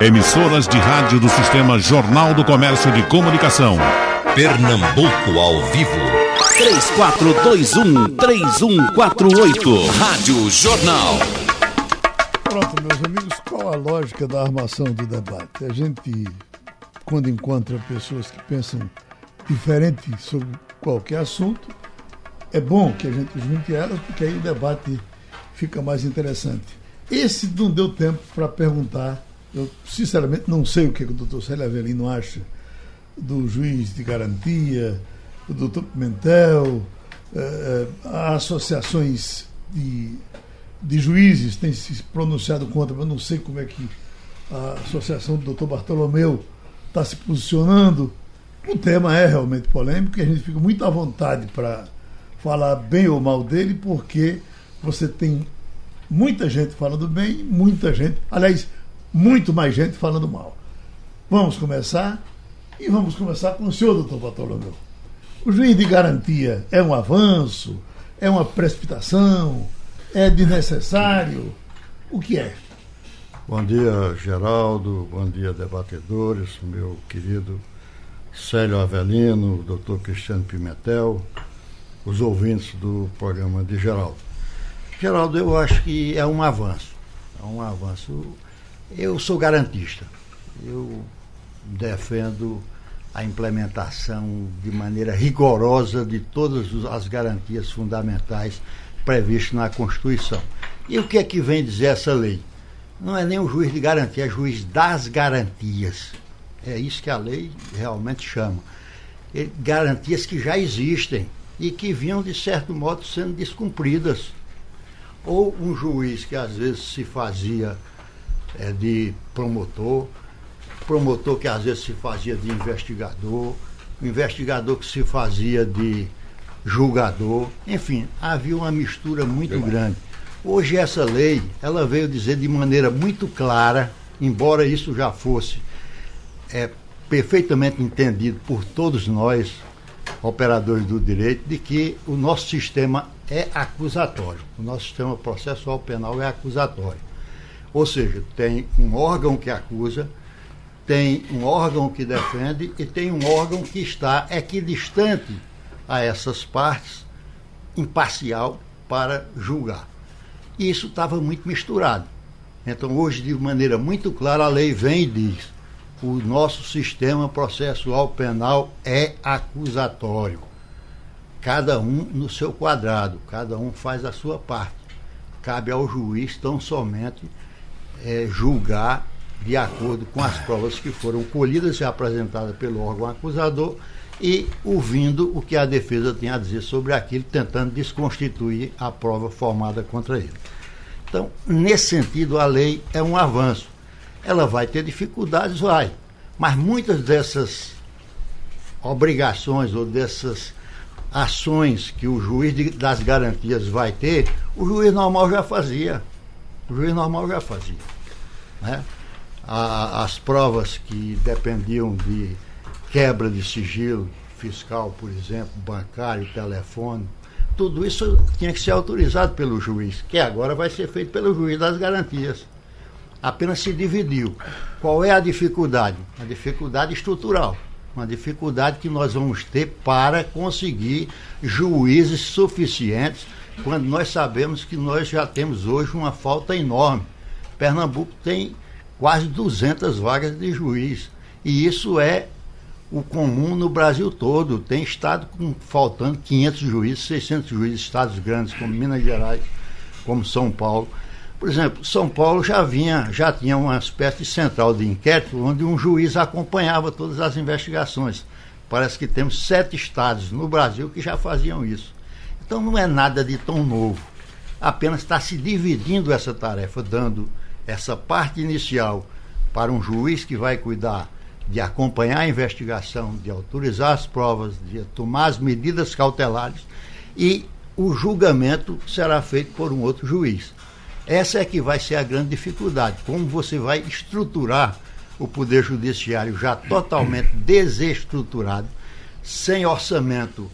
Emissoras de rádio do Sistema Jornal do Comércio de Comunicação. Pernambuco ao vivo. 3421-3148. Rádio Jornal. Pronto, meus amigos, qual a lógica da armação do debate? A gente, quando encontra pessoas que pensam diferente sobre qualquer assunto, é bom que a gente junte elas, porque aí o debate fica mais interessante. Esse não deu tempo para perguntar eu, sinceramente, não sei o que, é o doutor Célio Avelino acha do juiz de garantia, do doutor Pimentel, eh, eh, associações de, de juízes têm se pronunciado contra, mas não sei como é que a associação do doutor Bartolomeu está se posicionando. O tema é realmente polêmico e a gente fica muito à vontade para falar bem ou mal dele, porque você tem muita gente falando bem, muita gente. Aliás, muito mais gente falando mal. Vamos começar e vamos começar com o senhor, doutor Bartolomeu. O juiz de garantia é um avanço, é uma precipitação, é desnecessário? O que é? Bom dia, Geraldo, bom dia, debatedores, meu querido Célio Avelino, doutor Cristiano Pimentel, os ouvintes do programa de Geraldo. Geraldo, eu acho que é um avanço, é um avanço eu sou garantista. Eu defendo a implementação de maneira rigorosa de todas as garantias fundamentais previstas na Constituição. E o que é que vem dizer essa lei? Não é nem o juiz de garantia, é juiz das garantias. É isso que a lei realmente chama. Garantias que já existem e que vinham, de certo modo, sendo descumpridas. Ou um juiz que às vezes se fazia é, de promotor, promotor que às vezes se fazia de investigador, investigador que se fazia de julgador, enfim, havia uma mistura muito grande. Hoje essa lei, ela veio dizer de maneira muito clara, embora isso já fosse é, perfeitamente entendido por todos nós, operadores do direito, de que o nosso sistema é acusatório. O nosso sistema processual penal é acusatório. Ou seja, tem um órgão que acusa, tem um órgão que defende e tem um órgão que está equidistante a essas partes, imparcial, para julgar. E isso estava muito misturado. Então, hoje, de maneira muito clara, a lei vem e diz: o nosso sistema processual penal é acusatório. Cada um no seu quadrado, cada um faz a sua parte. Cabe ao juiz tão somente é, julgar de acordo com as provas que foram colhidas e apresentadas pelo órgão acusador e ouvindo o que a defesa tem a dizer sobre aquilo, tentando desconstituir a prova formada contra ele. Então, nesse sentido, a lei é um avanço. Ela vai ter dificuldades, vai, mas muitas dessas obrigações ou dessas ações que o juiz de, das garantias vai ter, o juiz normal já fazia. O juiz normal já fazia. Né? A, as provas que dependiam de quebra de sigilo fiscal, por exemplo, bancário, telefone, tudo isso tinha que ser autorizado pelo juiz, que agora vai ser feito pelo juiz das garantias. Apenas se dividiu. Qual é a dificuldade? A dificuldade estrutural. Uma dificuldade que nós vamos ter para conseguir juízes suficientes quando nós sabemos que nós já temos hoje uma falta enorme. Pernambuco tem quase 200 vagas de juiz. E isso é o comum no Brasil todo. Tem estado com, faltando 500 juízes, 600 juízes, estados grandes como Minas Gerais, como São Paulo. Por exemplo, São Paulo já vinha, já tinha uma espécie de central de inquérito onde um juiz acompanhava todas as investigações. Parece que temos sete estados no Brasil que já faziam isso. Então não é nada de tão novo. Apenas está se dividindo essa tarefa, dando essa parte inicial para um juiz que vai cuidar de acompanhar a investigação, de autorizar as provas, de tomar as medidas cautelares e o julgamento será feito por um outro juiz. Essa é que vai ser a grande dificuldade. Como você vai estruturar o Poder Judiciário já totalmente desestruturado, sem orçamento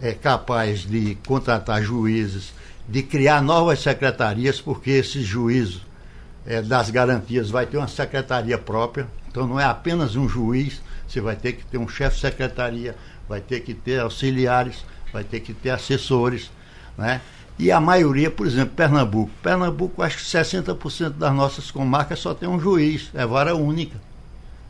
é capaz de contratar juízes, de criar novas secretarias, porque esses juízes é, das garantias vai ter uma secretaria própria, então não é apenas um juiz, você vai ter que ter um chefe de secretaria, vai ter que ter auxiliares, vai ter que ter assessores, né? E a maioria, por exemplo, Pernambuco. Pernambuco, acho que 60% das nossas comarcas só tem um juiz, é vara única.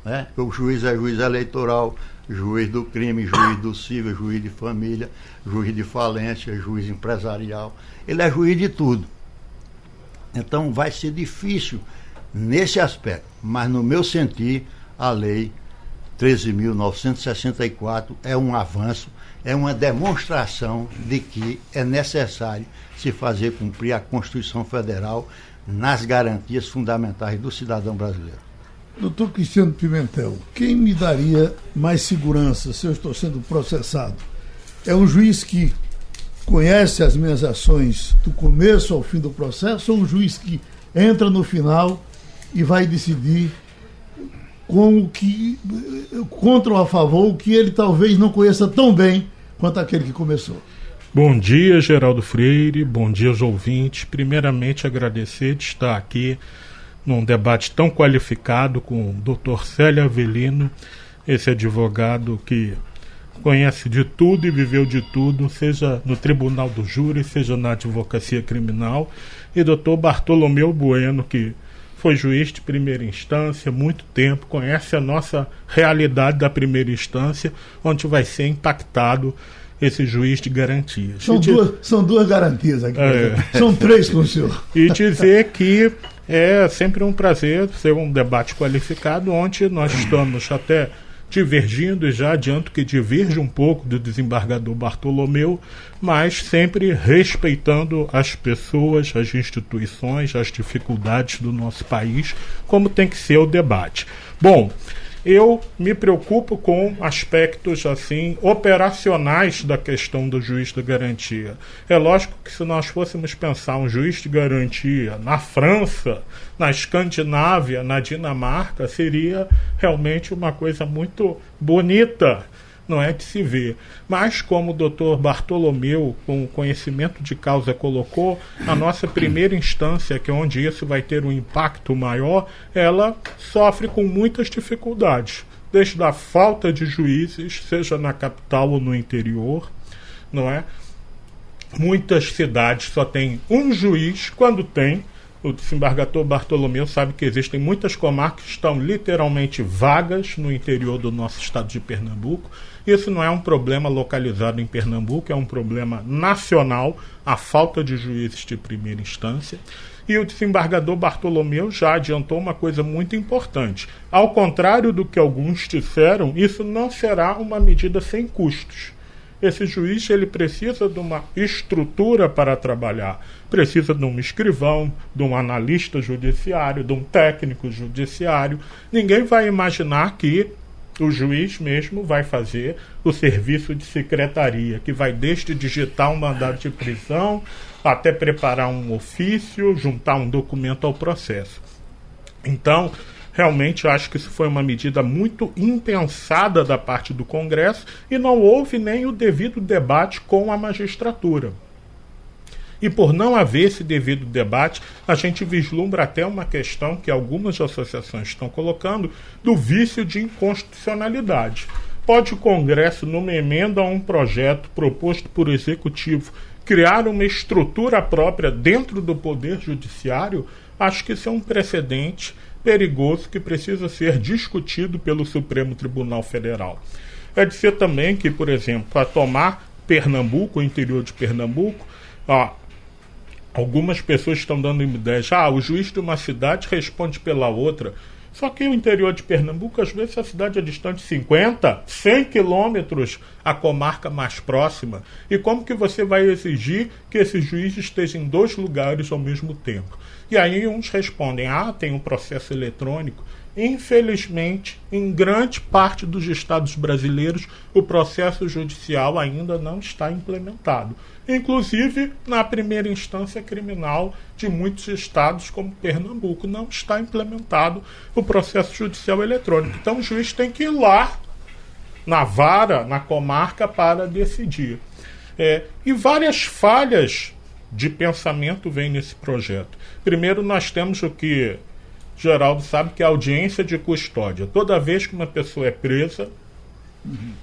Né? O juiz é juiz eleitoral, juiz do crime, juiz do civil, juiz de família, juiz de falência, juiz empresarial. Ele é juiz de tudo. Então vai ser difícil nesse aspecto, mas no meu sentir, a lei 13.964 é um avanço, é uma demonstração de que é necessário se fazer cumprir a Constituição Federal nas garantias fundamentais do cidadão brasileiro. Doutor Cristiano Pimentel, quem me daria mais segurança se eu estou sendo processado? É um juiz que conhece as minhas ações do começo ao fim do processo ou um juiz que entra no final e vai decidir com o que contra ou a favor o que ele talvez não conheça tão bem quanto aquele que começou. Bom dia, Geraldo Freire. Bom dia aos ouvintes. Primeiramente, agradecer de estar aqui num debate tão qualificado com o Dr. Célio Avelino, esse advogado que conhece de tudo e viveu de tudo, seja no Tribunal do Júri, seja na advocacia criminal, e Dr. Bartolomeu Bueno, que foi juiz de primeira instância muito tempo, conhece a nossa realidade da primeira instância, onde vai ser impactado esse juiz de garantias. São, duas, são duas garantias aqui. É. São três com o senhor. E dizer que é sempre um prazer ser um debate qualificado, onde nós estamos até divergindo, e já adianto que diverge um pouco do desembargador Bartolomeu, mas sempre respeitando as pessoas, as instituições, as dificuldades do nosso país, como tem que ser o debate. Bom, eu me preocupo com aspectos assim operacionais da questão do juiz de garantia. É lógico que se nós fôssemos pensar um juiz de garantia na França, na Escandinávia, na Dinamarca, seria realmente uma coisa muito bonita não é de se ver. Mas, como o doutor Bartolomeu, com conhecimento de causa, colocou, a nossa primeira instância, que é onde isso vai ter um impacto maior, ela sofre com muitas dificuldades. Desde a falta de juízes, seja na capital ou no interior, não é? Muitas cidades só tem um juiz, quando tem, o desembargador Bartolomeu sabe que existem muitas comarcas que estão literalmente vagas no interior do nosso estado de Pernambuco. Isso não é um problema localizado em Pernambuco, é um problema nacional, a falta de juízes de primeira instância. E o desembargador Bartolomeu já adiantou uma coisa muito importante. Ao contrário do que alguns disseram, isso não será uma medida sem custos. Esse juiz ele precisa de uma estrutura para trabalhar, precisa de um escrivão, de um analista judiciário, de um técnico judiciário. Ninguém vai imaginar que o juiz mesmo vai fazer o serviço de secretaria, que vai desde digitar um mandado de prisão até preparar um ofício, juntar um documento ao processo. Então, realmente acho que isso foi uma medida muito impensada da parte do Congresso e não houve nem o devido debate com a magistratura. E por não haver esse devido debate, a gente vislumbra até uma questão que algumas associações estão colocando do vício de inconstitucionalidade. Pode o Congresso, numa emenda a um projeto proposto por Executivo, criar uma estrutura própria dentro do Poder Judiciário? Acho que isso é um precedente perigoso que precisa ser discutido pelo Supremo Tribunal Federal. É dizer também que, por exemplo, para tomar Pernambuco, o interior de Pernambuco, ó, Algumas pessoas estão dando ideias. Ah, o juiz de uma cidade responde pela outra. Só que o interior de Pernambuco, às vezes, a cidade é distante 50, 100 quilômetros a comarca mais próxima. E como que você vai exigir que esse juiz esteja em dois lugares ao mesmo tempo? E aí uns respondem, ah, tem um processo eletrônico. Infelizmente, em grande parte dos estados brasileiros, o processo judicial ainda não está implementado. Inclusive, na primeira instância criminal de muitos estados, como Pernambuco, não está implementado o processo judicial eletrônico. Então, o juiz tem que ir lá, na vara, na comarca, para decidir. É, e várias falhas de pensamento vem nesse projeto? Primeiro, nós temos o que Geraldo sabe que é a audiência de custódia. Toda vez que uma pessoa é presa,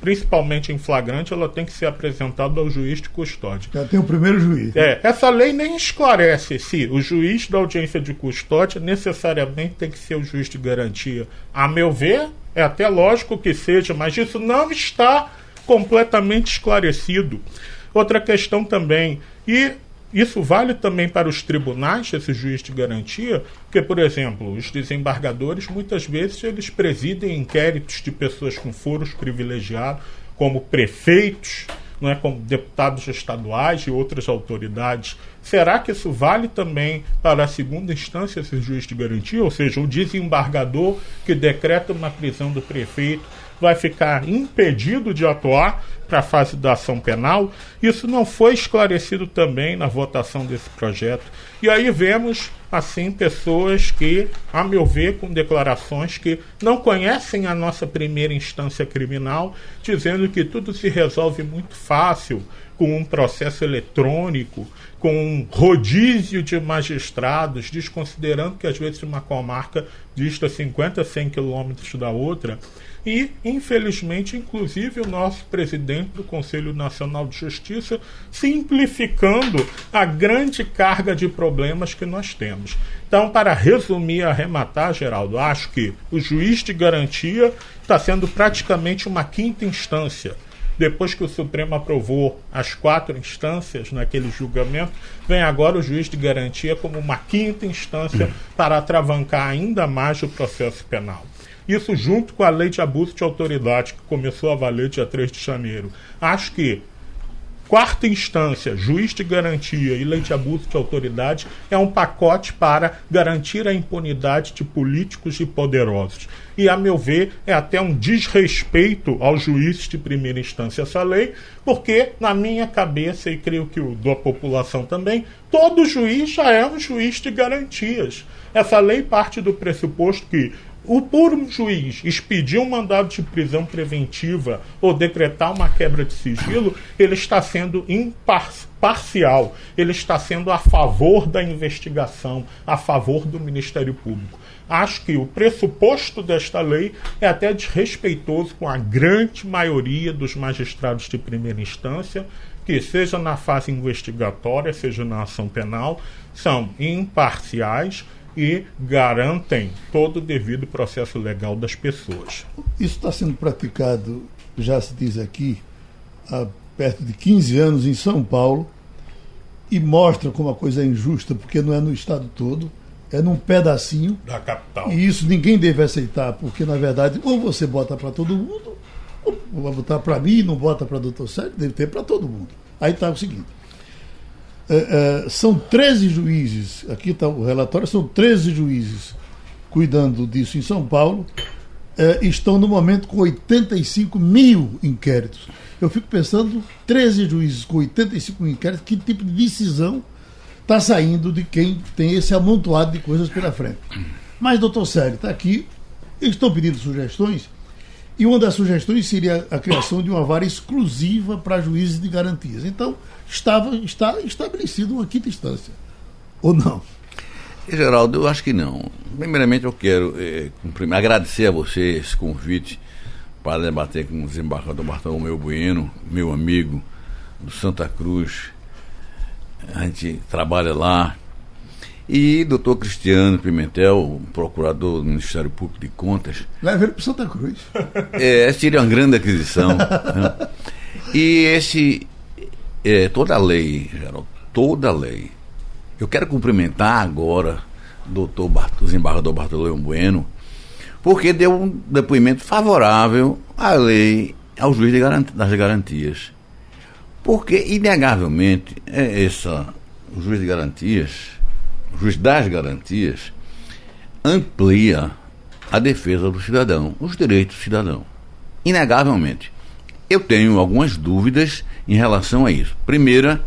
principalmente em flagrante, ela tem que ser apresentada ao juiz de custódia. Já tem o primeiro juiz. É, essa lei nem esclarece se o juiz da audiência de custódia necessariamente tem que ser o juiz de garantia. A meu ver, é até lógico que seja, mas isso não está completamente esclarecido. Outra questão também, e isso vale também para os tribunais, esse juiz de garantia, porque, por exemplo, os desembargadores, muitas vezes, eles presidem inquéritos de pessoas com foros privilegiados, como prefeitos, não é, como deputados estaduais e outras autoridades. Será que isso vale também para a segunda instância, esse juiz de garantia? Ou seja, o desembargador que decreta uma prisão do prefeito vai ficar impedido de atuar para a fase da ação penal. Isso não foi esclarecido também na votação desse projeto. E aí vemos, assim, pessoas que, a meu ver, com declarações que não conhecem a nossa primeira instância criminal, dizendo que tudo se resolve muito fácil com um processo eletrônico, com um rodízio de magistrados, desconsiderando que às vezes uma comarca dista 50, 100 quilômetros da outra. E, infelizmente, inclusive o nosso presidente do Conselho Nacional de Justiça simplificando a grande carga de problemas que nós temos. Então, para resumir e arrematar, Geraldo, acho que o juiz de garantia está sendo praticamente uma quinta instância depois que o Supremo aprovou as quatro instâncias naquele julgamento, vem agora o juiz de garantia como uma quinta instância para atravancar ainda mais o processo penal. Isso junto com a lei de abuso de autoridade, que começou a valer dia 3 de janeiro. Acho que quarta instância, juiz de garantia e lei de abuso de autoridade é um pacote para garantir a impunidade de políticos e poderosos. E, a meu ver, é até um desrespeito aos juízes de primeira instância essa lei, porque, na minha cabeça, e creio que o da população também, todo juiz já é um juiz de garantias. Essa lei parte do pressuposto que o por um juiz expedir um mandado de prisão preventiva ou decretar uma quebra de sigilo, ele está sendo imparcial, ele está sendo a favor da investigação, a favor do Ministério Público. Acho que o pressuposto desta lei é até desrespeitoso com a grande maioria dos magistrados de primeira instância, que, seja na fase investigatória, seja na ação penal, são imparciais e garantem todo o devido processo legal das pessoas. Isso está sendo praticado, já se diz aqui, há perto de 15 anos em São Paulo e mostra como a coisa é injusta, porque não é no estado todo, é num pedacinho da capital. E isso ninguém deve aceitar, porque na verdade ou você bota para todo mundo, ou vai botar para mim e não bota para doutor Sérgio, deve ter para todo mundo. Aí está o seguinte: é, é, são 13 juízes, aqui está o relatório, são 13 juízes cuidando disso em São Paulo, é, estão no momento com 85 mil inquéritos. Eu fico pensando, 13 juízes com 85 mil inquéritos, que tipo de decisão está saindo de quem tem esse amontoado de coisas pela frente. Mas, doutor Sérgio, está aqui, eles estão pedindo sugestões, e uma das sugestões seria a criação de uma vara exclusiva para juízes de garantias. Então, estava, está estabelecido uma quinta instância. Ou não? Geraldo, eu acho que não. Primeiramente, eu quero é, agradecer a você esse convite para debater com o desembargador Bartolomeu Bueno, meu amigo do Santa Cruz. A gente trabalha lá. E doutor Cristiano Pimentel, procurador do Ministério Público de Contas. Leva ele para Santa Cruz. É, seria uma grande aquisição. né? E esse é, toda a lei, Geraldo, toda a lei. Eu quero cumprimentar agora o doutor Bart, desembargador Bartolomeu Bueno, porque deu um depoimento favorável à lei, ao juiz das garantias. Porque, inegavelmente, é essa, o juiz de garantias, o juiz das garantias, amplia a defesa do cidadão, os direitos do cidadão. Inegavelmente. Eu tenho algumas dúvidas em relação a isso. Primeira,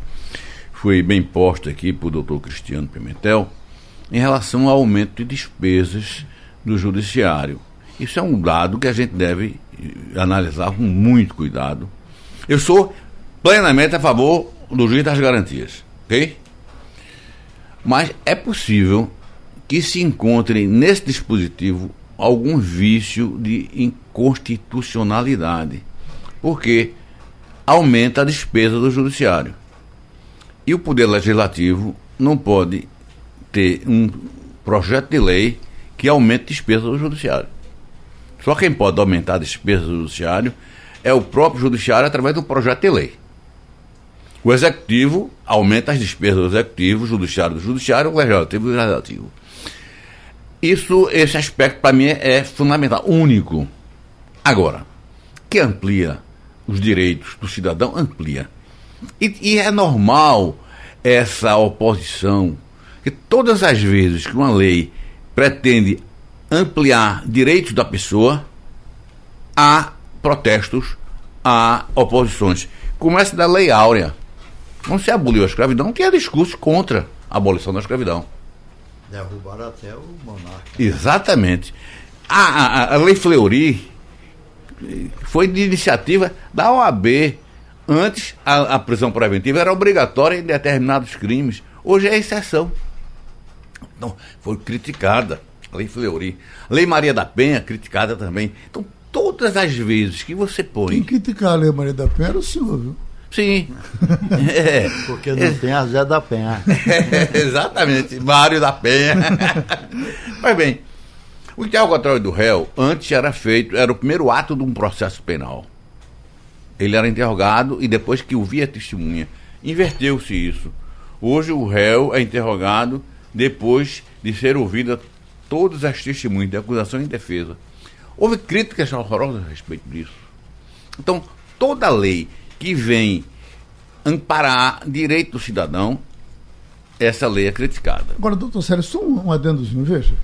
foi bem posta aqui por doutor Cristiano Pimentel, em relação ao aumento de despesas do judiciário. Isso é um dado que a gente deve eh, analisar com muito cuidado. Eu sou plenamente a favor do juiz das garantias, ok? Mas é possível que se encontre nesse dispositivo algum vício de inconstitucionalidade, porque aumenta a despesa do judiciário. E o Poder Legislativo não pode ter um projeto de lei que aumente a despesa do judiciário. Só quem pode aumentar a despesa do judiciário é o próprio judiciário através do projeto de lei. O executivo aumenta as despesas do executivo, o judiciário do judiciário, o legislativo do legislativo. Isso, esse aspecto para mim é fundamental, único. Agora, que amplia os direitos do cidadão, amplia. E, e é normal essa oposição, que todas as vezes que uma lei pretende ampliar direitos da pessoa, há protestos, há oposições. Começa da Lei Áurea. Quando se aboliu a escravidão, tinha discurso contra a abolição da escravidão. Derrubaram até o monarca. Exatamente. A, a, a Lei Fleury foi de iniciativa da OAB. Antes, a, a, prisão preventiva era obrigatória em determinados crimes. Hoje é exceção. Então, foi criticada. A Lei Fleury. Lei Maria da Penha, criticada também. Então, todas as vezes que você põe. Quem criticar a Lei Maria da Penha era o senhor, viu? Sim. É. Porque não tem a Zé da Penha. É, exatamente, Mário da Penha. Mas bem, o interrogatório do réu antes era feito, era o primeiro ato de um processo penal. Ele era interrogado e depois que ouvia testemunha. Inverteu-se isso. Hoje o réu é interrogado depois de ser ouvida todas as testemunhas de acusação e defesa. Houve críticas horrorosas a respeito disso. Então, toda lei que vem amparar direito do cidadão, essa lei é criticada. Agora, doutor Sérgio, só um, adendozinho, veja.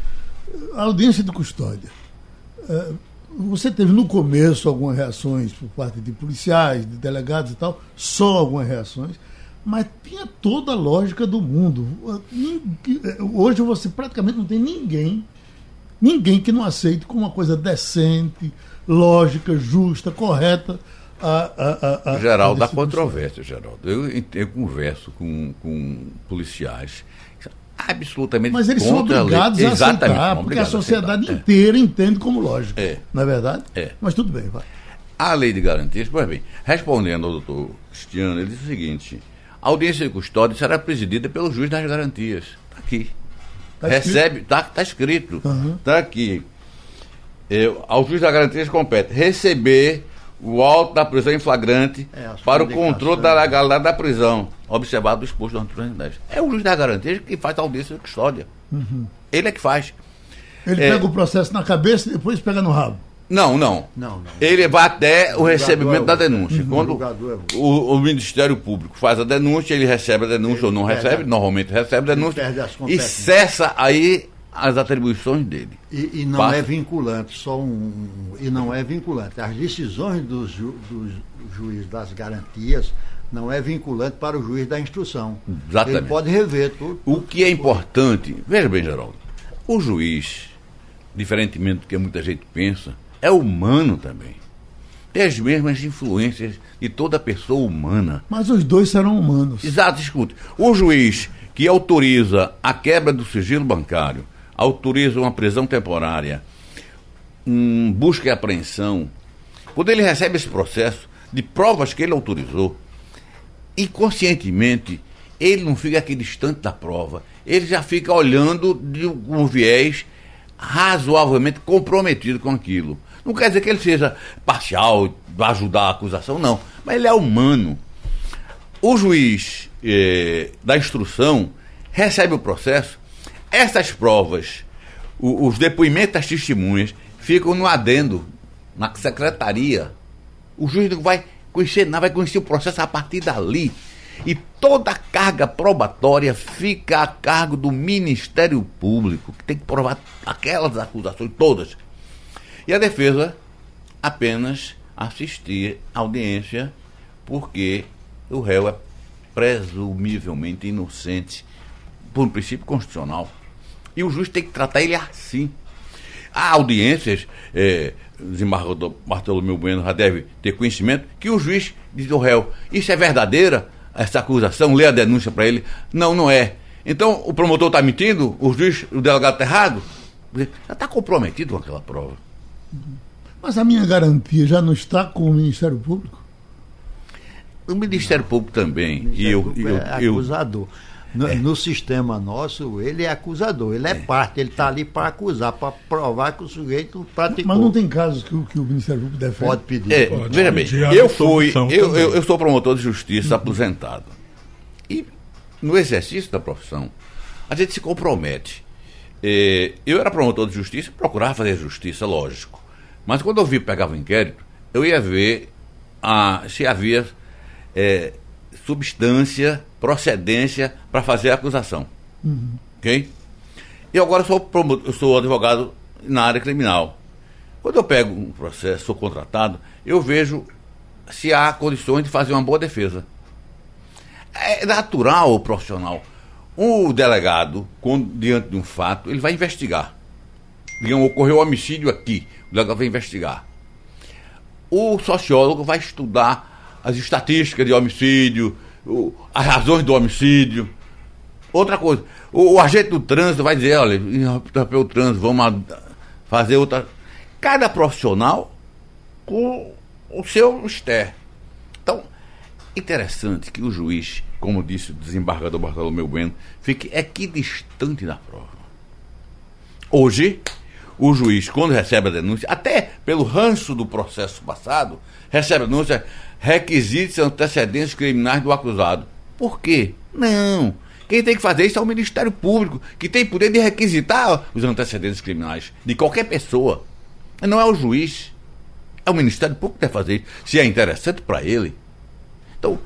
A audiência de custódia. É, você teve no começo algumas reações por parte de policiais, de delegados e tal, só algumas reações, mas tinha toda a lógica do mundo. Hoje você praticamente não tem ninguém, ninguém que não aceite como uma coisa decente, lógica, justa, correta a, a, a, Geraldo, da controvérsia, Geraldo. Eu, eu converso com, com policiais absolutamente Mas eles são obrigados a, a aceitar, porque a sociedade a inteira é. entende como lógico. É. Não é verdade? É. Mas tudo bem, vai. A lei de garantias, pois bem, respondendo ao doutor Cristiano, ele disse o seguinte: a audiência de custódia será presidida pelo juiz das garantias. Está aqui. Tá Recebe, está tá escrito. Está uhum. Aqui. Eu, ao juiz das garantias compete receber o alto da prisão em flagrante é, para o controle da legalidade da prisão, observado o exposto da 2010. É o juiz da garantia que faz a audiência de custódia. Uhum. Ele é que faz. Ele é, pega o processo na cabeça e depois pega no rabo. Não, não. não, não. Ele vai até o, o recebimento é da denúncia. Uhum. Quando o, o, o, Ministério Público faz a denúncia, ele recebe a denúncia ele ou não recebe, normalmente recebe a denúncia e cessa aí as atribuições dele. E, e não Passa. é vinculante, só um, E não é vinculante. As decisões do, ju, do juiz das garantias não é vinculante para o juiz da instrução. Exatamente. Ele pode rever tudo. O que é importante, veja bem, Geraldo, o juiz, diferentemente do que muita gente pensa, é humano também. Tem as mesmas influências de toda pessoa humana. Mas os dois serão humanos. Exato, escute. O juiz que autoriza a quebra do sigilo bancário autoriza uma prisão temporária, um busca e apreensão, quando ele recebe esse processo de provas que ele autorizou, e conscientemente ele não fica aqui distante da prova, ele já fica olhando de um viés razoavelmente comprometido com aquilo. Não quer dizer que ele seja parcial, vai ajudar a acusação, não. Mas ele é humano. O juiz eh, da instrução recebe o processo essas provas, o, os depoimentos das testemunhas, ficam no adendo, na secretaria. O juiz não vai conhecer nada, vai conhecer o processo a partir dali. E toda a carga probatória fica a cargo do Ministério Público, que tem que provar aquelas acusações todas. E a defesa apenas assistir à audiência, porque o réu é presumivelmente inocente por um princípio constitucional. E o juiz tem que tratar ele assim. Há audiências, é, o desembargador Bartolomeu Bueno já deve ter conhecimento, que o juiz diz ao réu, isso é verdadeira, essa acusação, lê a denúncia para ele. Não, não é. Então, o promotor está mentindo, o juiz, o delegado está errado? Já está comprometido com aquela prova. Mas a minha garantia já não está com o Ministério Público? O Ministério Público também. O e eu, Público eu, é eu, acusador. No, no sistema nosso, ele é acusador, ele é, parte, ele está ali para acusar, para provar que o sujeito praticou. Mas não tem casos que, o- que o Ministério Público defende? Pode pedir. É, pode. veja bem, De eu fui, eu, eu, eu sou promotor de justiça aposentado. E no exercício da profissão, a gente se compromete. Eh, eu era promotor de justiça e procurava fazer justiça, lógico. Mas quando eu vi pegava o inquérito, eu ia ver ah, se havia eh, substância, procedência para fazer a acusação. Ok? E agora eu sou, promo- eu sou advogado na área criminal. Quando eu pego um processo, sou contratado, eu vejo se há condições de fazer uma boa defesa. É natural o profissional. O delegado, quando, diante de um fato, ele vai investigar. Digamos, ocorreu um homicídio aqui, o delegado vai investigar. O sociólogo vai estudar as estatísticas de homicídio, o- as razões do homicídio. Outra coisa, o, o agente do trânsito vai dizer, olha, pelo trânsito, vamos fazer outra. Cada profissional com o seu ester. Então, interessante que o juiz, como disse o desembargador Bartolomeu Bueno, fique equidistante da prova. Hoje, o juiz, quando recebe a denúncia, até pelo ranço do processo passado, recebe a denúncia, requisitos antecedentes criminais do acusado. Por quê? Não. Quem tem que fazer isso é o Ministério Público, que tem poder de requisitar os antecedentes criminais de qualquer pessoa. Não é o juiz. É o Ministério Público que deve fazer isso. Se é interessante para ele. Então,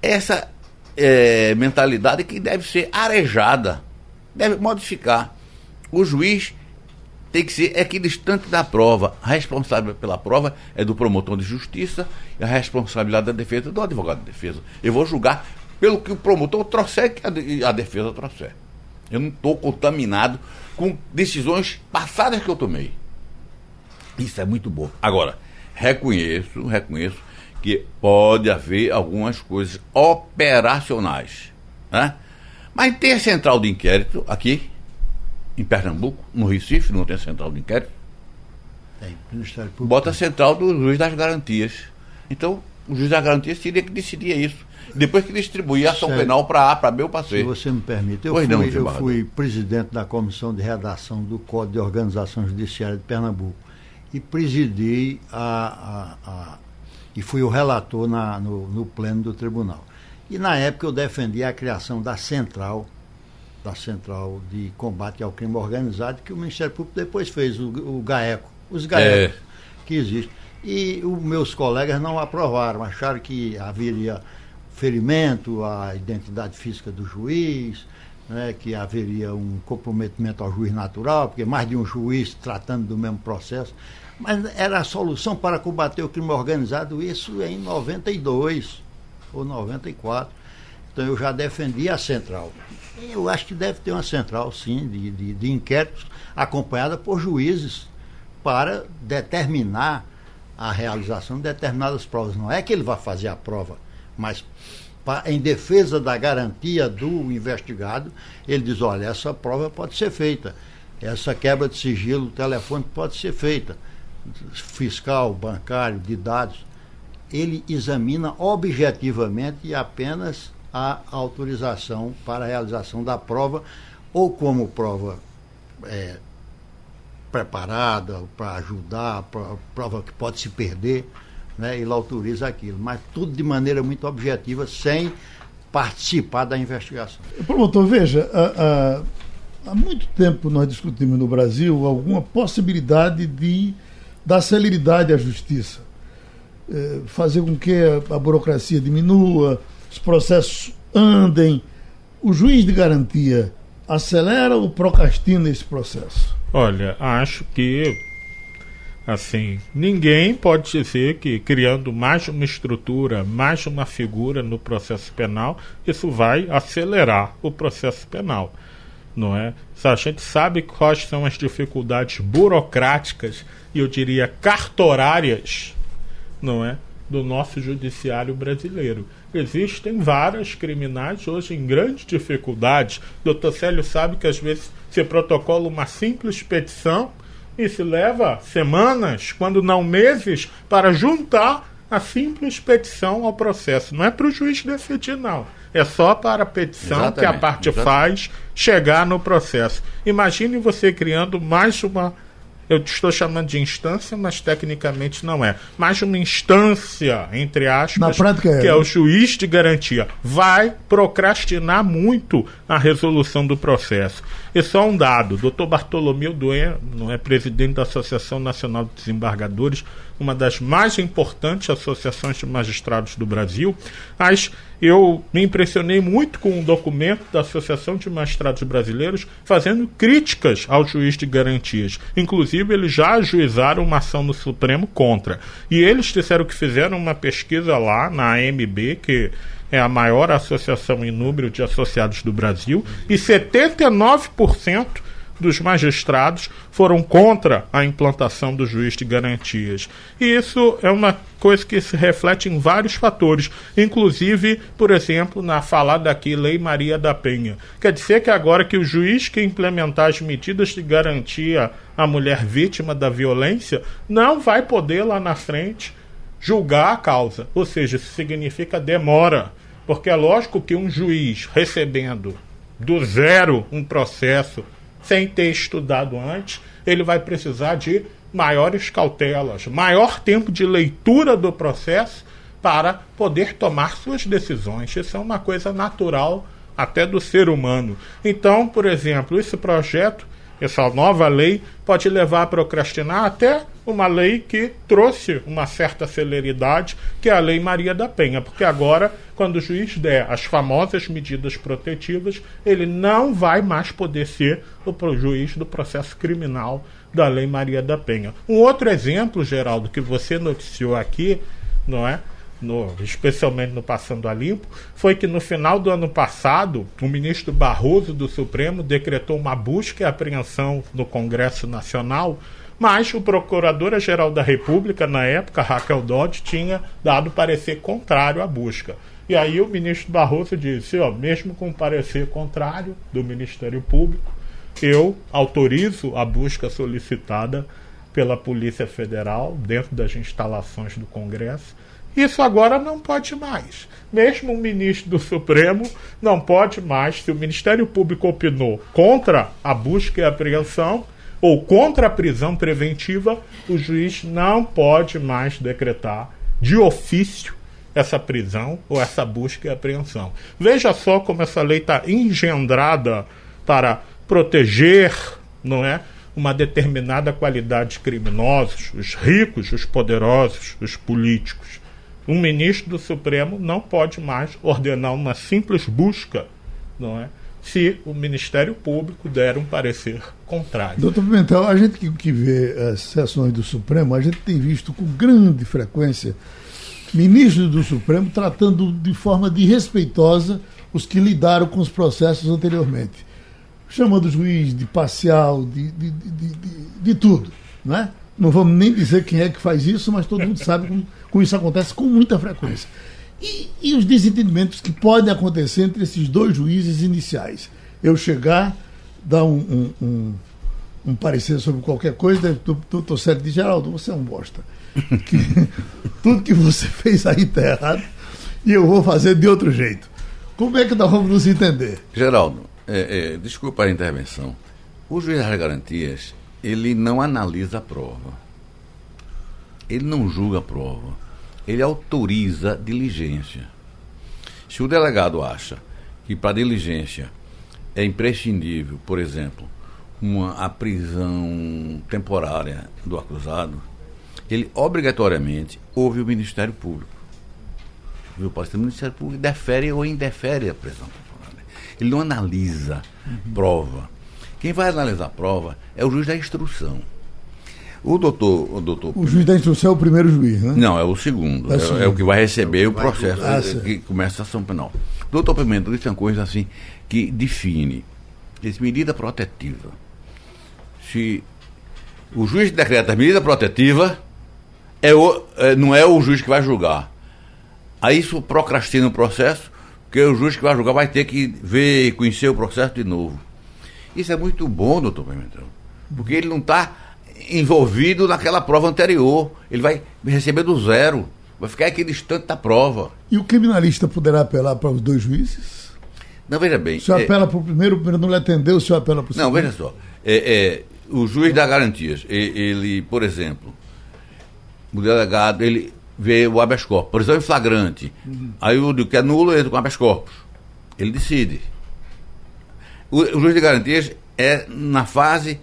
essa é, mentalidade que deve ser arejada, deve modificar. O juiz tem que ser equidistante da prova. A responsável pela prova é do promotor de justiça e a responsabilidade da defesa é do advogado de defesa. Eu vou julgar pelo que o promotor trouxer de- a defesa trouxer. Eu não estou contaminado com decisões passadas que eu tomei. Isso é muito bom. Agora, reconheço, reconheço que pode haver algumas coisas operacionais. Né? Mas tem a central de inquérito aqui, em Pernambuco, no Recife, não tem central de inquérito. Tem, Ministério Público. Bota a central do juiz das garantias. Então, o juiz das garantias teria que decidir isso. Depois que distribuir a ação Sério? penal para A, para B ou para Se C. você me permite, eu, Pois fui, não, eu fui presidente da Comissão de Redação do Código de Organização Judiciária de Pernambuco e presidi a, a- a- e fui o relator na- no, no pleno do tribunal. E na época eu defendi a criação da central, da Central de Combate ao Crime Organizado, que o Ministério Público depois fez, o, o GAECO, os GAECos que existem. E os meus colegas não aprovaram, acharam que haveria ferimento à identidade física do juiz, né, que haveria um comprometimento ao juiz natural, porque mais de um juiz tratando do mesmo processo. Mas era a solução para combater o crime organizado, isso em 92 ou 94. Então eu já defendi a central. Eu acho que deve ter uma central, sim, de, de, de inquéritos, acompanhada por juízes, para determinar a realização de determinadas provas. Não é que ele vai fazer a prova, mas em defesa da garantia do investigado, ele diz: olha, essa prova pode ser feita, essa quebra de sigilo telefônico pode ser feita, fiscal, bancário, de dados. Ele examina objetivamente e apenas a autorização para a realização da prova, ou como prova é, preparada para ajudar, pro- prova que pode se perder, né? ele autoriza aquilo, mas tudo de maneira muito objetiva, sem participar da investigação. Promotor, veja, há, há- há muito tempo nós discutimos no Brasil alguma possibilidade de dar celeridade à justiça. Eh, fazer com que a, a burocracia diminua, os processos andem. O juiz de garantia acelera ou procrastina esse processo? Olha, acho que assim, ninguém pode dizer que criando mais uma estrutura, mais uma figura no processo penal, isso vai acelerar o processo penal. Não é? Se a gente sabe quais são as dificuldades burocráticas e eu diria cartorárias, não é? do nosso judiciário brasileiro. Existem várias criminais hoje em grandes dificuldades. Doutor Célio sabe que às vezes se protocola uma simples petição e se leva semanas, quando não meses, para juntar a simples petição ao processo. Não é para o juiz decidir, não. É só para a petição exatamente, que a parte exatamente. faz chegar no processo. Imagine você criando mais uma eu estou chamando de instância, mas tecnicamente não é. Mais uma instância, entre aspas, prática é. que é o juiz de garantia. Vai procrastinar muito a resolução do processo. E só um dado: doutor Bartolomeu não é presidente da Associação Nacional de Desembargadores, uma das mais importantes associações de magistrados do Brasil, mas eu me impressionei muito com um documento da Associação de Magistrados Brasileiros fazendo críticas ao juiz de garantias. Inclusive, eles já ajuizaram uma ação no Supremo contra. E eles disseram que fizeram uma pesquisa lá na AMB, que é a maior associação em número de associados do Brasil, e 79% dos magistrados foram contra a implantação do juiz de garantias. E isso é uma coisa que se reflete em vários fatores, inclusive, por exemplo, na falada aqui Lei Maria da Penha. Quer dizer que agora que o juiz que implementar as medidas de garantia à mulher vítima da violência não vai poder lá na frente julgar a causa. Ou seja, isso significa demora. Porque é lógico que um juiz recebendo do zero um processo sem ter estudado antes, ele vai precisar de maiores cautelas, maior tempo de leitura do processo para poder tomar suas decisões. Isso é uma coisa natural até do ser humano. Então, por exemplo, esse projeto essa nova lei pode levar a procrastinar até uma lei que trouxe uma certa celeridade, que é a Lei Maria da Penha, porque agora, quando o juiz der as famosas medidas protetivas, ele não vai mais poder ser o juiz do processo criminal da Lei Maria da Penha. Um outro exemplo, Geraldo, que você noticiou aqui, não é? no, especialmente no Passando a Limpo, foi que no final do ano passado, o ministro Barroso do Supremo decretou uma busca e apreensão no Congresso Nacional, mas o Procuradora-Geral da República, na época, Raquel Dodge, tinha dado parecer contrário à busca. E aí o ministro Barroso disse, ó, mesmo com parecer contrário do Ministério Público, eu autorizo a busca solicitada pela Polícia Federal dentro das instalações do Congresso isso agora não pode mais. Mesmo um ministro do Supremo não pode mais, se o Ministério Público opinou contra a busca e apreensão ou contra a prisão preventiva, o juiz não pode mais decretar de ofício essa prisão ou essa busca e apreensão. Veja só como essa lei está engendrada para proteger, não é? Uma determinada qualidade de criminosos, os ricos, os poderosos, os políticos um ministro do Supremo não pode mais ordenar uma simples busca, não é? Se o Ministério Público der um parecer contrário. Doutor Pimentel, a gente que, que vê as sessões do Supremo, a gente tem visto com grande frequência ministros do Supremo tratando de forma desrespeitosa os que lidaram com os processos anteriormente. Chamando o juiz de parcial, de, de, de, de, tudo. Não, é? não vamos nem dizer quem é que faz isso, mas todo mundo sabe como com isso acontece com muita frequência. E, e, os desentendimentos que podem acontecer entre esses dois juízes iniciais. Eu chegar, dar um, um, um, um parecer sobre qualquer coisa, doutor Sérgio de Geraldo, você é um bosta. Que, tudo que você fez aí está errado e eu vou fazer de outro jeito. Como é que nós vamos nos entender? Geraldo, é, é, desculpa a intervenção. O juiz das garantias, ele não analisa a prova. Ele não julga a prova ele autoriza diligência. Se o delegado acha que para diligência é imprescindível, por exemplo, uma a prisão temporária do acusado, ele obrigatoriamente ouve o Ministério Público. O o Ministério Público defere ou indefere a prisão temporária. Ele não analisa uhum. prova. Quem vai analisar a prova é o juiz da instrução. O doutor, o doutor. O juiz da instrução é o primeiro juiz, né? Não, é o segundo. É, é, é o que vai receber o processo ah, que começa a ação penal. O doutor Pimentel disse uma coisa assim que define essa medida protetiva. Se o juiz decreta medida protetiva, é o, é, não é o juiz que vai julgar. Aí isso procrastina o processo, porque o juiz que vai julgar vai ter que ver e conhecer o processo de novo. Isso é muito bom, doutor Pimentel, porque ele não está envolvido naquela prova anterior. Ele vai receber do zero, vai ficar aquele instante da prova. E o criminalista poderá apelar para os dois juízes? Não, veja bem. O senhor é, apela para o primeiro, o primeiro não lhe atendeu, o senhor apela para o Não, segundo? veja só. É, é, o juiz dá garantias. Ele, por exemplo, o delegado, ele vê o habeas corpus, prisão em flagrante. Aí o que é nulo entra com habeas corpus. Ele decide. O, o juiz de garantias é na fase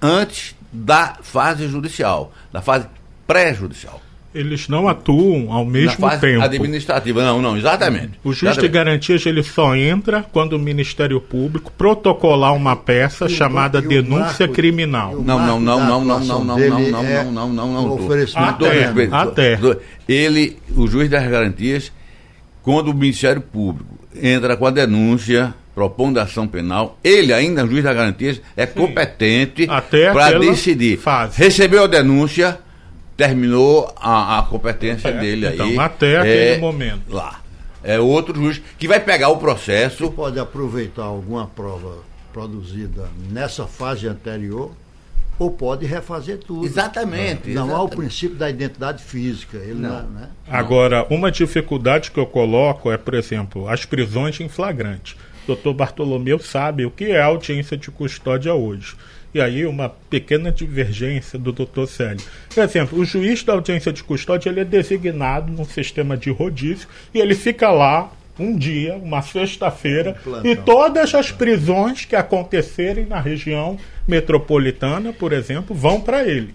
antes da fase judicial, da fase pré-judicial. Eles não atuam ao Na mesmo fase tempo. administrativa. Não, não, exatamente. O juiz de Exatamente. garantias ele só entra quando o Ministério Público protocolar uma peça E chamada o denúncia marco- criminal. Não, não, não, não, não, não, não, não, não, não, não, não, não, o tô. oferecimento Até, Ele, o juiz das garantias, quando o Ministério Público entra com a denúncia propondo ação penal, ele ainda, juiz das garantias, é competente Até para decidir. fase. Recebeu a denúncia, terminou a, a competência É, dele aí. então, até aquele momento. Lá. É outro juiz que vai pegar o processo. Pode aproveitar alguma prova produzida nessa fase anterior ou pode refazer tudo. Exatamente. Não há o exatamente. princípio da identidade física. Ele não. né? Agora, uma dificuldade que eu coloco é, por exemplo, as prisões em flagrante. Doutor Bartolomeu sabe o que é audiência de custódia hoje. E aí, uma pequena divergência do doutor Célio. Por exemplo, o juiz da audiência de custódia ele é designado num sistema de rodízio e ele fica lá um dia, uma sexta-feira, plantão. e todas as prisões que acontecerem na região metropolitana, por exemplo, vão para ele.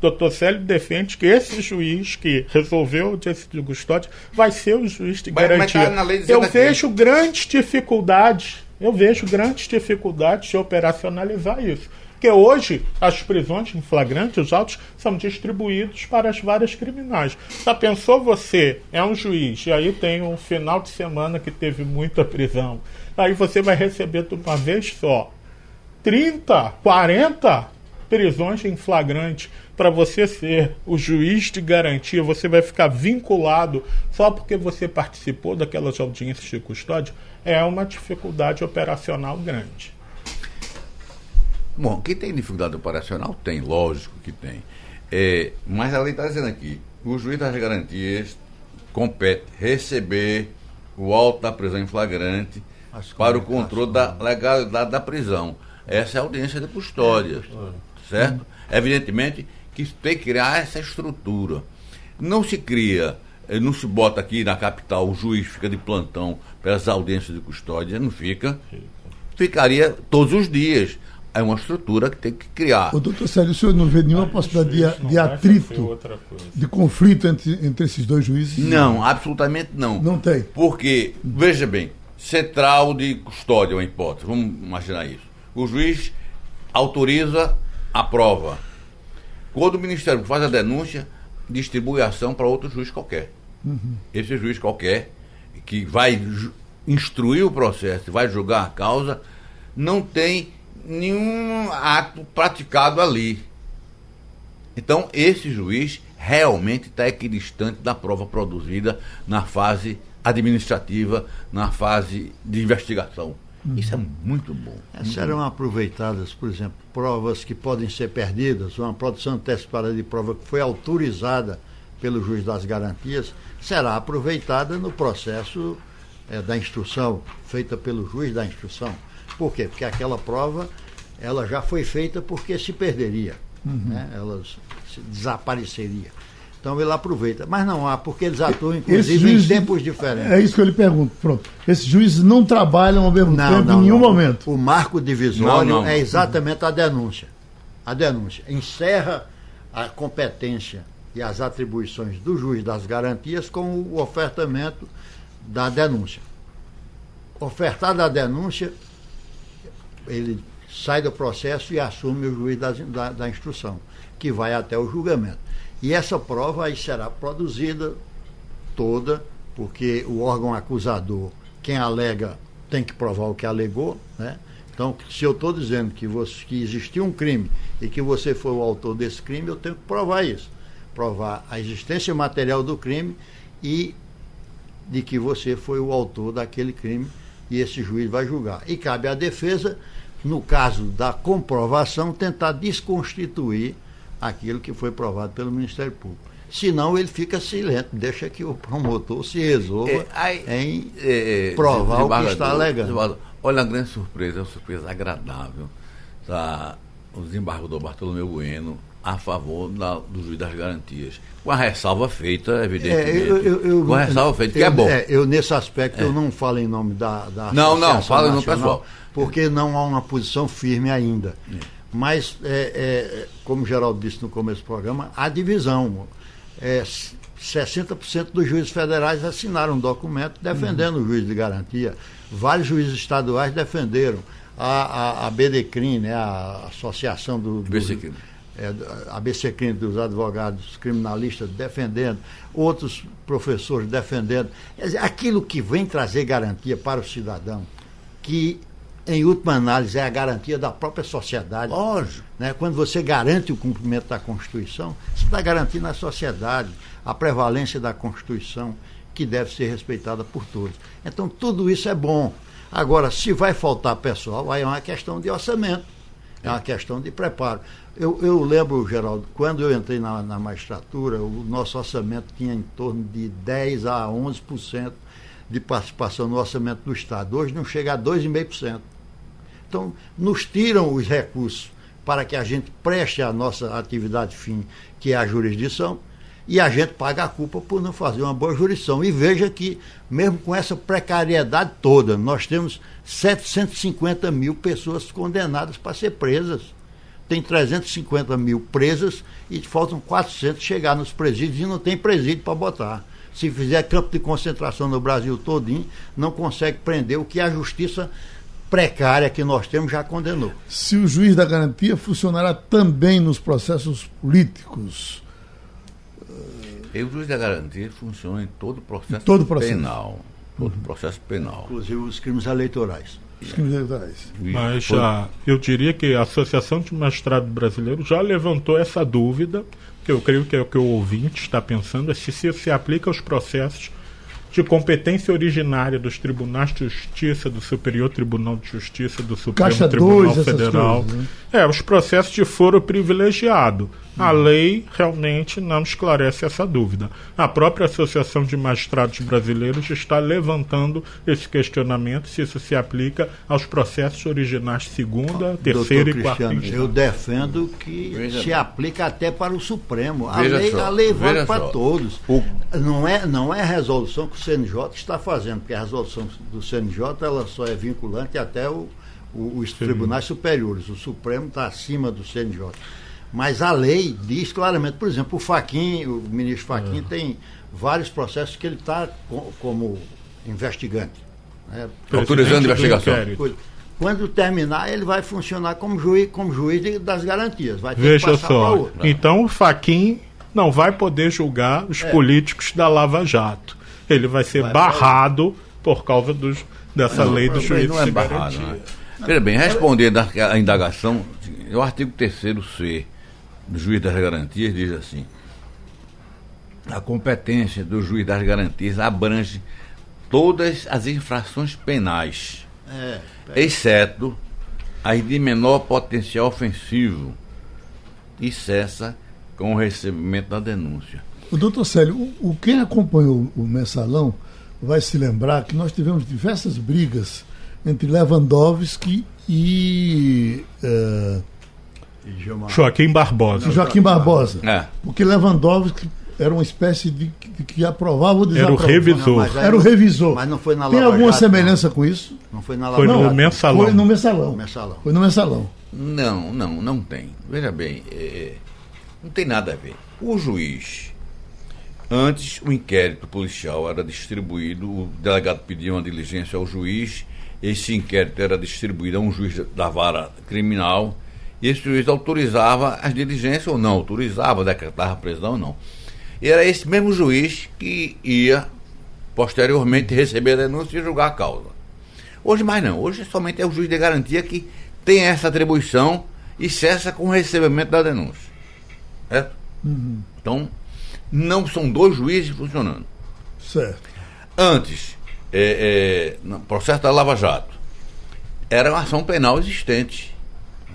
Dr. Célio defende que esse juiz que resolveu audiência de custódia vai ser o juiz de Mas- mas garantia. tá na lei dizendo eu aqui. vejo grandes dificuldades, eu vejo grandes dificuldades de operacionalizar isso. Porque hoje as prisões em flagrante, os autos, são distribuídos para as várias criminais. Já pensou você, é um juiz, e aí tem um final de semana que teve muita prisão. Aí você vai receber de uma vez só 30, 40 prisões em flagrante para você ser o juiz de garantia, você vai ficar vinculado só porque você participou daquelas audiências de custódia, é uma dificuldade operacional grande. Bom, que tem dificuldade operacional? Tem, lógico que tem. É, mas a lei está dizendo aqui: o juiz das garantias compete receber o auto da prisão em flagrante para o controle da legalidade da prisão. Essa é a audiência de custódia. Certo? Evidentemente que tem que criar essa estrutura. Não se cria, eh, não se bota aqui na capital, o juiz fica de plantão pelas audiências de custódia, não fica. Ficaria todos os dias. É uma estrutura que tem que criar. O doutor Célio, o senhor não vê nenhuma possibilidade Juiz de, de atrito, de conflito entre, entre esses dois juízes? Não, absolutamente não. Não tem. Porque, veja bem, central de custódia, uma hipótese, vamos imaginar isso. O juiz autoriza a prova. Quando o Ministério faz a denúncia, distribui a ação para outro juiz qualquer. Esse juiz qualquer, que vai instruir o processo, vai julgar a causa, não tem nenhum ato praticado ali. Então, esse juiz realmente está equidistante da prova produzida na fase administrativa, na fase de investigação. Isso é muito bom. Serão aproveitadas, por exemplo, provas que podem ser perdidas, uma produção antecipada de prova que foi autorizada pelo juiz das garantias, será aproveitada no processo eh, da instrução, feita pelo juiz da instrução. Por quê? Porque aquela prova ela já foi feita porque se perderia, né? ela se desapareceria. Então ele aproveita. Mas não há, porque eles atuam, inclusive, juiz- em tempos diferentes. É isso que eu lhe pergunto. Pronto. Esses juízes não trabalham ao mesmo tempo em nenhum momento. O marco divisório Não, não. é exatamente a denúncia. A denúncia encerra a competência e as atribuições do juiz das garantias com o ofertamento da denúncia. Ofertada a denúncia, ele sai do processo e assume o juiz das- da, da instrução, que vai até o julgamento. E essa prova aí será produzida toda, porque o órgão acusador, quem alega, tem que provar o que alegou, né? Então, se eu estou dizendo que, você, que existiu um crime e que você foi o autor desse crime, eu tenho que provar isso. provar a existência material do crime e de que você foi o autor daquele crime e esse juiz vai julgar. E cabe à defesa, no caso da comprovação, tentar desconstituir aquilo que foi provado pelo Ministério Público. Senão ele fica silente, deixa que o promotor se resolva É, aí, em é, é, provar o que está alegando. Olha a grande surpresa, é uma surpresa agradável. Tá, o desembargador Bartolomeu Bueno a favor da- do juiz das garantias. Com a ressalva feita, evidentemente. É, eu, eu, eu- com a ressalva feita, que é bom. eu, nesse aspecto, eu não falo em nome da, da Não, não, Associação fala no Nacional, pessoal. Porque não há uma posição firme ainda. Mas, é, é, como o Geraldo disse no começo do programa, há divisão. É, 60% dos juízes federais assinaram um documento defendendo o juiz de garantia. Vários juízes estaduais defenderam. A, a, a BDCRIM, né, a Associação do, do, BCCRIM. é, a BCCRIM dos advogados criminalistas defendendo, outros professores defendendo. Quer dizer, aquilo que vem trazer garantia para o cidadão, que em última análise é a garantia da própria sociedade. Lógico. Né? Quando você garante o cumprimento da Constituição, você está garantindo à sociedade a prevalência da Constituição, que deve ser respeitada por todos. Então, tudo isso é bom. Agora, se vai faltar pessoal, aí é uma questão de orçamento, é uma questão de preparo. Eu, eu lembro, Geraldo, quando eu entrei na, na magistratura, o nosso orçamento tinha em torno de 10 a 11% de participação no orçamento do Estado. Hoje não chega a 2,5%. Então, nos tiram os recursos para que a gente preste a nossa atividade fim, que é a jurisdição, e a gente paga a culpa por não fazer uma boa jurisdição. E veja que, mesmo com essa precariedade toda, nós temos 750 mil pessoas condenadas para ser presas. Tem 350 mil presas e faltam 400 chegar nos presídios e não tem presídio para botar. Se fizer campo de concentração no Brasil todinho, não consegue prender o que a justiça precária que nós temos já condenou. Se o juiz da garantia funcionará também nos processos políticos. E o juiz da garantia funciona em todo o processo, todo processo. penal. Todo processo penal. Inclusive os crimes eleitorais. Os crimes eleitorais. Mas já, eu diria que a Associação de Magistrados Brasileiros já levantou essa dúvida, que eu creio que é o que o ouvinte está pensando, é se se, se aplica aos processos de competência originária dos tribunais de justiça, do Superior Tribunal de Justiça, do Supremo Caixa Tribunal dois, Federal. coisas, né? É, os processos de foro privilegiado. A lei realmente não esclarece essa dúvida. A própria Associação de Magistrados Brasileiros está levantando esse questionamento se isso se aplica aos processos originais segunda, terceira Doutor e quarta eu defendo que Veja se bem. aplica até para o Supremo. A Veja lei, só, a lei vale para só. todos. O- Não, é, não é a resolução que o CNJ está fazendo, porque a resolução do CNJ ela só é vinculante até o, o- os tribunais superiores. O Supremo está acima do CNJ. Mas a lei diz claramente, por exemplo, o Faquin, o ministro Faquin tem vários processos que ele está co- como investigante. né? Autorizando a investigação. Quando terminar, ele vai funcionar como juiz, como juiz das garantias. Vai ter Veja que passar para só. outro. Então o Faquin não vai poder julgar os É. políticos da Lava Jato. Ele vai ser Vai barrado por causa dos, dessa lei do juiz não é de barrado, garantia. Veja bem, respondendo à indagação, o artigo 3 C do juiz das garantias diz assim: a competência do juiz das garantias abrange todas as infrações penais, É, exceto as de menor potencial ofensivo, e cessa com o recebimento da denúncia. O doutor Célio, o, o- quem acompanhou o mensalão vai se lembrar que nós tivemos diversas brigas entre Lewandowski e Gilmar. Joaquim Barbosa. Joaquim Barbosa. É. Porque Lewandowski era uma espécie de que, que aprovava ou Era o desaprovava. revisor. aí Era o não- revisor. Mas não foi na Tem Lava alguma Jato, semelhança com isso? Não, não foi na Lava Foi no Jato. mensalão. Foi no mensalão. No mensalão. Foi no mensalão. Não, não, não tem. Veja bem, é, não tem nada a ver. O juiz, antes o inquérito policial era distribuído, o delegado pedia uma diligência ao juiz, esse inquérito era distribuído a um juiz da vara criminal, e esse juiz autorizava as diligências ou não, autorizava, decretava a prisão ou não. E era esse mesmo juiz que ia posteriormente receber a denúncia e julgar a causa. Hoje mais não, hoje somente é o juiz de garantia que tem essa atribuição e cessa com o recebimento da denúncia. Certo? Então, não são dois juízes funcionando. Certo. Antes, é, é, no processo da Lava Jato, era uma ação penal existente.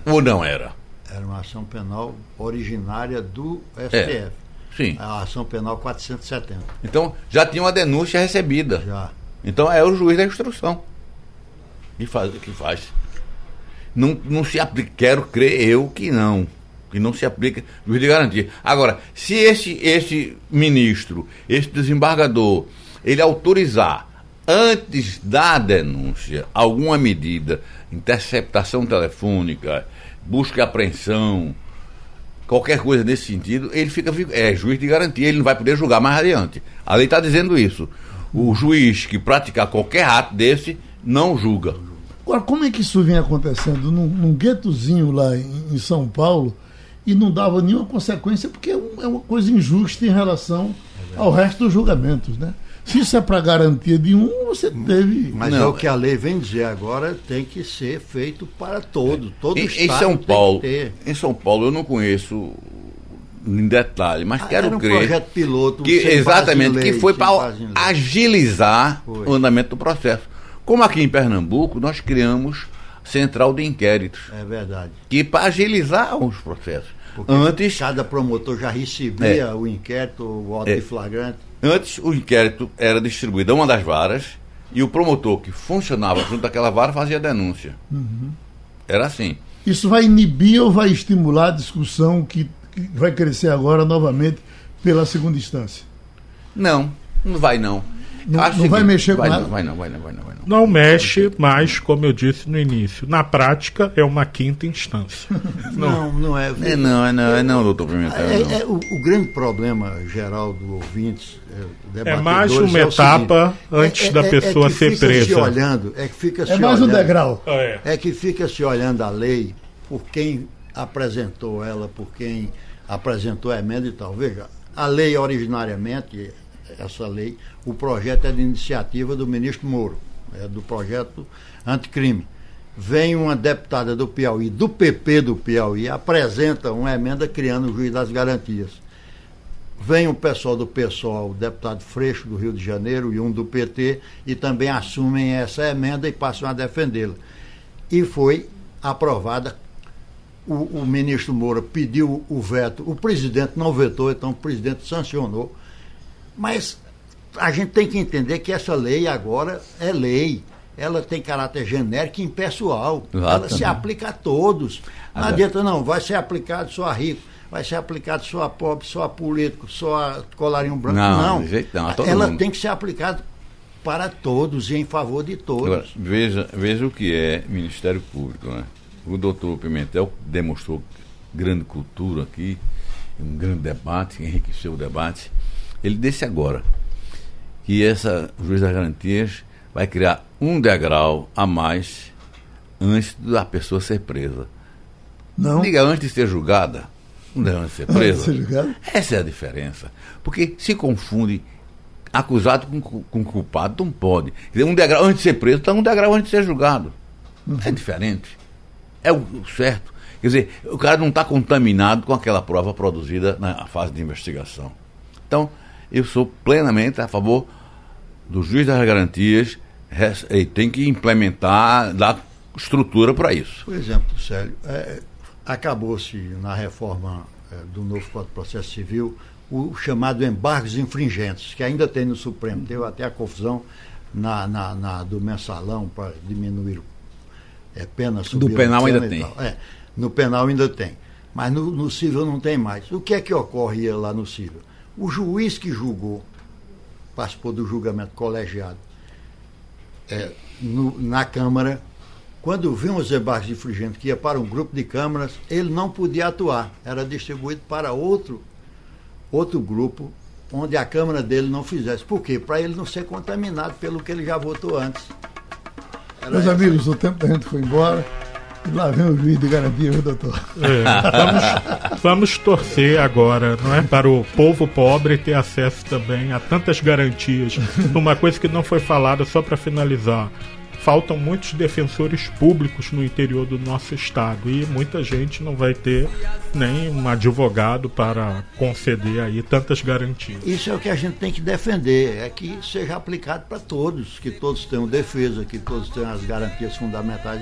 Ou não era? Era uma ação penal originária do STF. É, sim. A ação penal 470. Então, já tinha uma denúncia recebida. Já. Então, é o juiz da instrução que faz. Que faz. Não, não se aplica, quero crer eu que não. Que não se aplica juiz de garantia. Agora, se esse, esse ministro, esse desembargador, ele autorizar antes da denúncia alguma medida, interceptação telefônica, busca e apreensão, qualquer coisa nesse sentido, ele fica é juiz de garantia, ele não vai poder julgar mais adiante. A lei está dizendo isso. O juiz que praticar qualquer ato desse não julga. Agora, como é que isso vem acontecendo num, num guetozinho lá em, em São Paulo e não dava nenhuma consequência, porque é, um- é uma coisa injusta em relação ao resto dos julgamentos, né? Se isso é para garantia de um, você teve. Mas Não, é o que a lei vem dizer agora, tem que ser feito para todos. Todo Em, em Estado São tem Paulo, em São Paulo eu não conheço em detalhe, mas Ah, quero era um crer projeto piloto que exatamente em lei, que foi para em agilizar Foi. o andamento do processo. Como aqui em Pernambuco nós criamos central de inquéritos, É verdade. que para agilizar os processos. Porque Antes, cada promotor já recebia o inquérito, o auto É. de flagrante. Antes o inquérito era distribuído a uma das varas e o promotor que funcionava junto àquela vara fazia a denúncia. Uhum. Era assim. Isso vai inibir ou vai estimular a discussão que, que vai crescer agora novamente pela segunda instância? Não, não vai não. Não- Acho não vai mexer com vai nada? não, vai não, vai não, vai não, vai não. Não mexe, mas, como eu disse no início, na prática é uma quinta instância. Não, não é. É não, é não, é não, doutor Pimentel. É- não. é o, o grande problema geral do ouvintes, é, É mais uma é o etapa seguinte, antes da pessoa que ser presa. Se olhando, é que fica É se mais um olhando, degrau. É. É que fica se olhando a lei por quem apresentou ela, por quem apresentou a emenda e tal. Veja, a lei originariamente, essa lei, o projeto é de iniciativa do ministro Moro, é do projeto anticrime. Vem uma deputada do Piauí, do PP do Piauí, apresenta uma emenda criando o juiz das garantias. Vem o pessoal do PSOL, o deputado Freixo do Rio de Janeiro e um do PT, e também assumem essa emenda e passam a defendê-la. E foi aprovada. O, o ministro Moura pediu o veto, o presidente não vetou, então o presidente sancionou. Mas a gente tem que entender que essa lei agora é lei. Ela tem caráter genérico e impessoal. Ela se aplica a todos. Não adianta não, vai ser aplicado só a rico, vai ser aplicado só a pobre, só a político, só a colarinho branco. Não, Não, jeito não, ela mundo. tem que ser aplicada para todos e em favor de todos. Agora, veja, veja o que é Ministério Público. Né? O doutor Pimentel demonstrou grande cultura aqui, um grande debate, enriqueceu o debate. Ele disse agora que essa juiz das garantias vai criar um degrau a mais antes da pessoa ser presa. Não. Diga antes de ser julgada, um degrau antes de ser Antes de presa. ser julgada. Essa é a diferença. Porque se confunde acusado com, com culpado, não pode. Quer dizer, um degrau antes de ser preso, está um degrau antes de ser julgado. É diferente. É o o certo. Quer dizer, o cara não está contaminado com aquela prova produzida na fase de investigação. Então, eu sou plenamente a favor do juiz das garantias e tem que implementar, dar estrutura para isso. Por exemplo, Célio, é, acabou-se na reforma é, do novo Código de Processo Civil o chamado embargos infringentes, que ainda tem no Supremo. Teve até a confusão na, na- na- do mensalão para diminuir é, pena subir a penal pena ainda tem. É, no penal ainda tem. Mas no, no civil não tem mais. O que é que ocorre lá no civil? O juiz que julgou, participou do julgamento colegiado, é, no- na Câmara, quando vinham os embargos infringentes que ia para um grupo de câmaras, ele não podia atuar. Era distribuído para outro, outro grupo, onde a Câmara dele não fizesse. Por quê? Para ele não ser contaminado pelo que ele já votou antes. Era Meus essa. amigos, o tempo da gente foi embora. Lá vem o juiz de garantia, viu, doutor? É, vamos, vamos torcer agora, não é? Para o povo pobre ter acesso também a tantas garantias. Uma coisa que não foi falada, só para finalizar. faltam muitos defensores públicos no interior do nosso estado e muita gente não vai ter nem um advogado para conceder aí tantas garantias. Isso é o que a gente tem que defender, é que seja aplicado para todos, que todos tenham defesa, que todos tenham as garantias fundamentais